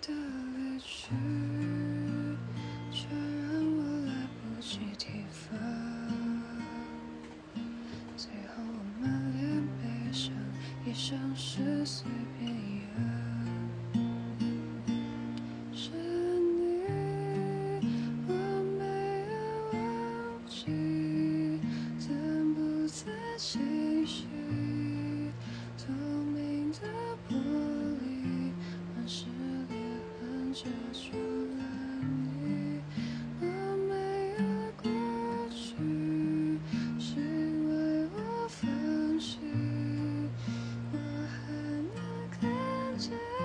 的离去，却让我来不及提防。最后我满脸悲伤，也像是随便一样。是你，我没有忘记，怎不在情绪？遮住了你我没有过去是因为我放弃我还能看见。